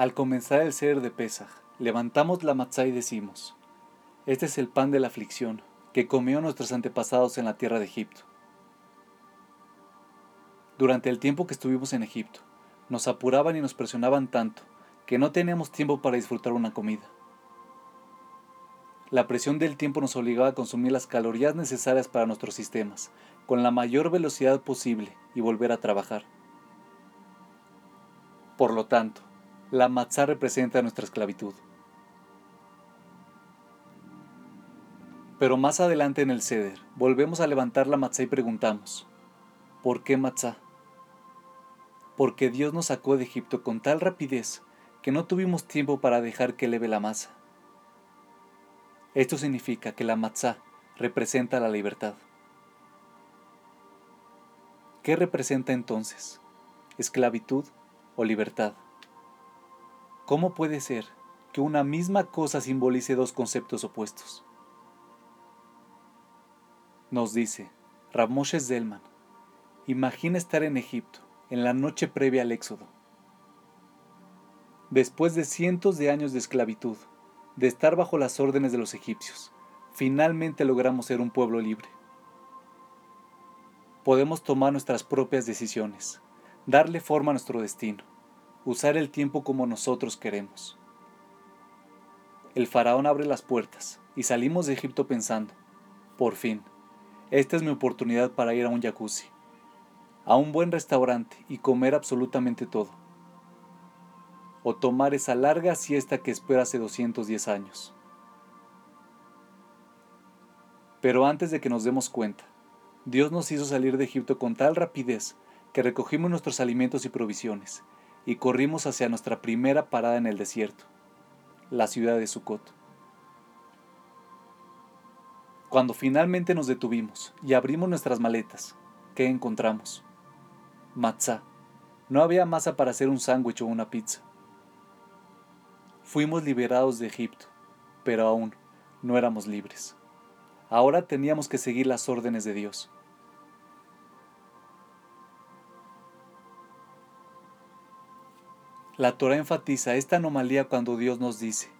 Al comenzar el ser de Pesaj, levantamos la matzá y decimos, Este es el pan de la aflicción que comió nuestros antepasados en la tierra de Egipto. Durante el tiempo que estuvimos en Egipto, nos apuraban y nos presionaban tanto que no teníamos tiempo para disfrutar una comida. La presión del tiempo nos obligaba a consumir las calorías necesarias para nuestros sistemas, con la mayor velocidad posible y volver a trabajar. Por lo tanto, la matzá representa nuestra esclavitud. Pero más adelante en el ceder, volvemos a levantar la matzá y preguntamos, ¿por qué matzá? Porque Dios nos sacó de Egipto con tal rapidez que no tuvimos tiempo para dejar que leve la masa. Esto significa que la matzá representa la libertad. ¿Qué representa entonces? ¿Esclavitud o libertad? ¿Cómo puede ser que una misma cosa simbolice dos conceptos opuestos? Nos dice Ramoshes Zelman, imagina estar en Egipto en la noche previa al éxodo. Después de cientos de años de esclavitud, de estar bajo las órdenes de los egipcios, finalmente logramos ser un pueblo libre. Podemos tomar nuestras propias decisiones, darle forma a nuestro destino, usar el tiempo como nosotros queremos. El faraón abre las puertas y salimos de Egipto pensando, por fin, esta es mi oportunidad para ir a un jacuzzi, a un buen restaurante y comer absolutamente todo o tomar esa larga siesta que espera hace 210 años. Pero antes de que nos demos cuenta, Dios nos hizo salir de Egipto con tal rapidez que recogimos nuestros alimentos y provisiones y corrimos hacia nuestra primera parada en el desierto, la ciudad de Sucot. Cuando finalmente nos detuvimos y abrimos nuestras maletas, ¿qué encontramos? Matzá. No había masa para hacer un sándwich o una pizza. Fuimos liberados de Egipto, pero aún no éramos libres. Ahora teníamos que seguir las órdenes de Dios. La Torah enfatiza esta anomalía cuando Dios nos dice,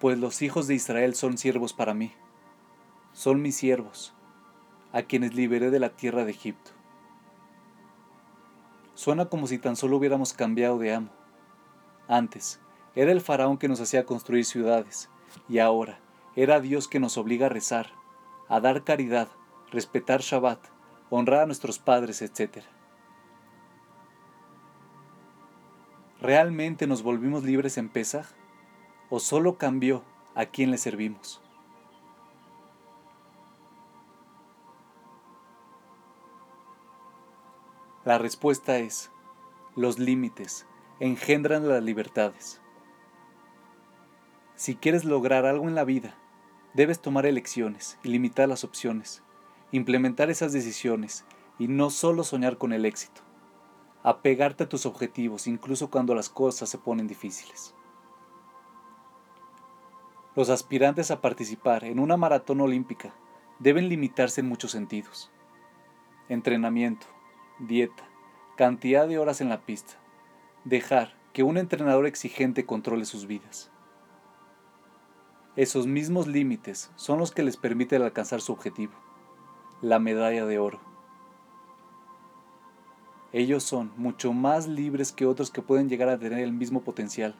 pues los hijos de Israel son siervos para mí, son mis siervos, a quienes liberé de la tierra de Egipto. Suena como si tan solo hubiéramos cambiado de amo. Antes, era el faraón que nos hacía construir ciudades, y ahora era Dios que nos obliga a rezar, a dar caridad, respetar Shabbat, honrar a nuestros padres, etc. ¿Realmente nos volvimos libres en Pesaj? ¿O solo cambió a quién le servimos? La respuesta es, los límites engendran las libertades. Si quieres lograr algo en la vida, debes tomar elecciones y limitar las opciones, implementar esas decisiones y no solo soñar con el éxito, apegarte a tus objetivos incluso cuando las cosas se ponen difíciles. Los aspirantes a participar en una maratón olímpica deben limitarse en muchos sentidos. Entrenamiento, dieta, cantidad de horas en la pista, dejar que un entrenador exigente controle sus vidas. Esos mismos límites son los que les permiten alcanzar su objetivo, la medalla de oro. Ellos son mucho más libres que otros que pueden llegar a tener el mismo potencial,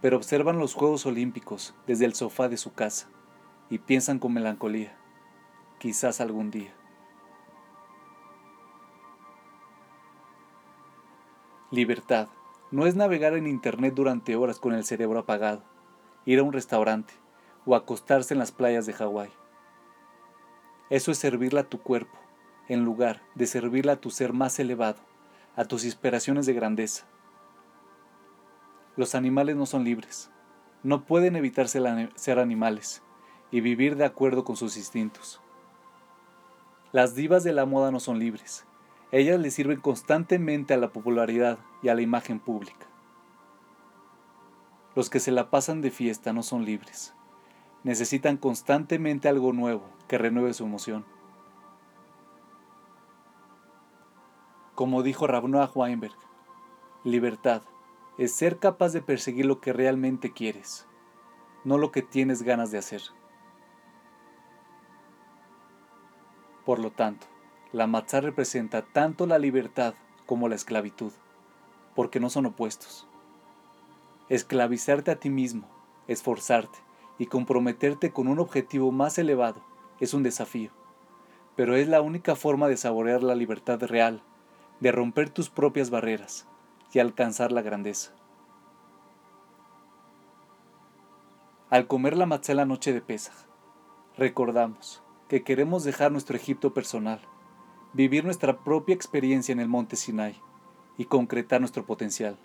pero observan los Juegos Olímpicos desde el sofá de su casa y piensan con melancolía, quizás algún día. Libertad no es navegar en Internet durante horas con el cerebro apagado, ir a un restaurante, o acostarse en las playas de Hawái. Eso es servirle a tu cuerpo, en lugar de servirle a tu ser más elevado, a tus inspiraciones de grandeza. Los animales no son libres, no pueden evitar ser animales y vivir de acuerdo con sus instintos. Las divas de la moda no son libres, ellas le sirven constantemente a la popularidad y a la imagen pública. Los que se la pasan de fiesta no son libres, necesitan constantemente algo nuevo que renueve su emoción. Como dijo Ravnoah Weinberg, libertad es ser capaz de perseguir lo que realmente quieres, no lo que tienes ganas de hacer. Por lo tanto, la matzá representa tanto la libertad como la esclavitud, porque no son opuestos. Esclavizarte a ti mismo, esforzarte y comprometerte con un objetivo más elevado es un desafío, pero es la única forma de saborear la libertad real, de romper tus propias barreras y alcanzar la grandeza. Al comer la matzá noche de Pesaj, recordamos que queremos dejar nuestro Egipto personal, vivir nuestra propia experiencia en el monte Sinai y concretar nuestro potencial.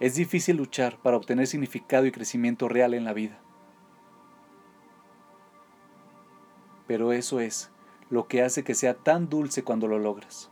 Es difícil luchar para obtener significado y crecimiento real en la vida. Pero eso es lo que hace que sea tan dulce cuando lo logras.